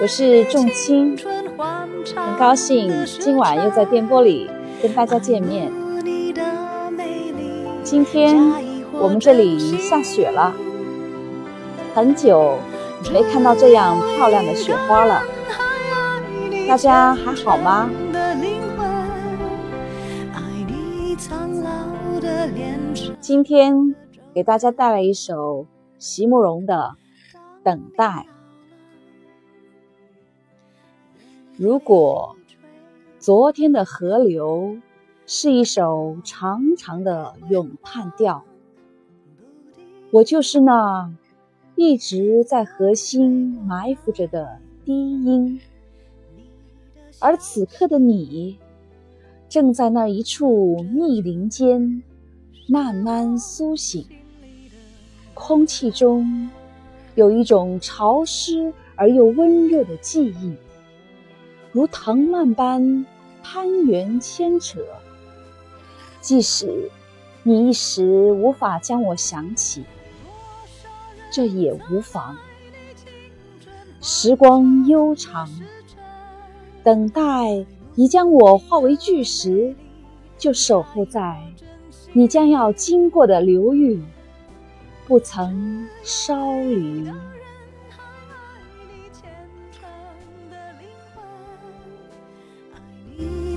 我是仲青，很高兴今晚又在电波里跟大家见面。今天我们这里下雪了，很久没看到这样漂亮的雪花了。大家还好吗？今天给大家带来一首席慕容的。等待。如果昨天的河流是一首长长的咏叹调，我就是那一直在河心埋伏着的低音。而此刻的你，正在那一处密林间慢慢苏醒，空气中。有一种潮湿而又温热的记忆，如藤蔓般攀援牵扯。即使你一时无法将我想起，这也无妨。时光悠长，等待你将我化为巨石，就守候在你将要经过的流域。不曾稍离。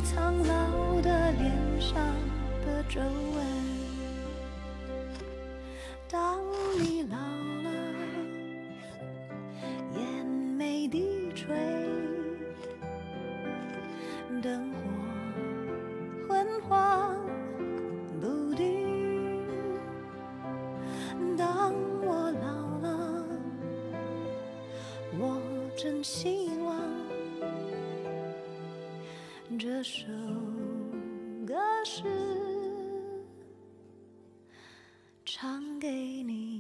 苍老的脸上的皱纹。当你老了，眼眉低垂，灯火昏黄。不当我老了，我真希望。这首歌是唱给你。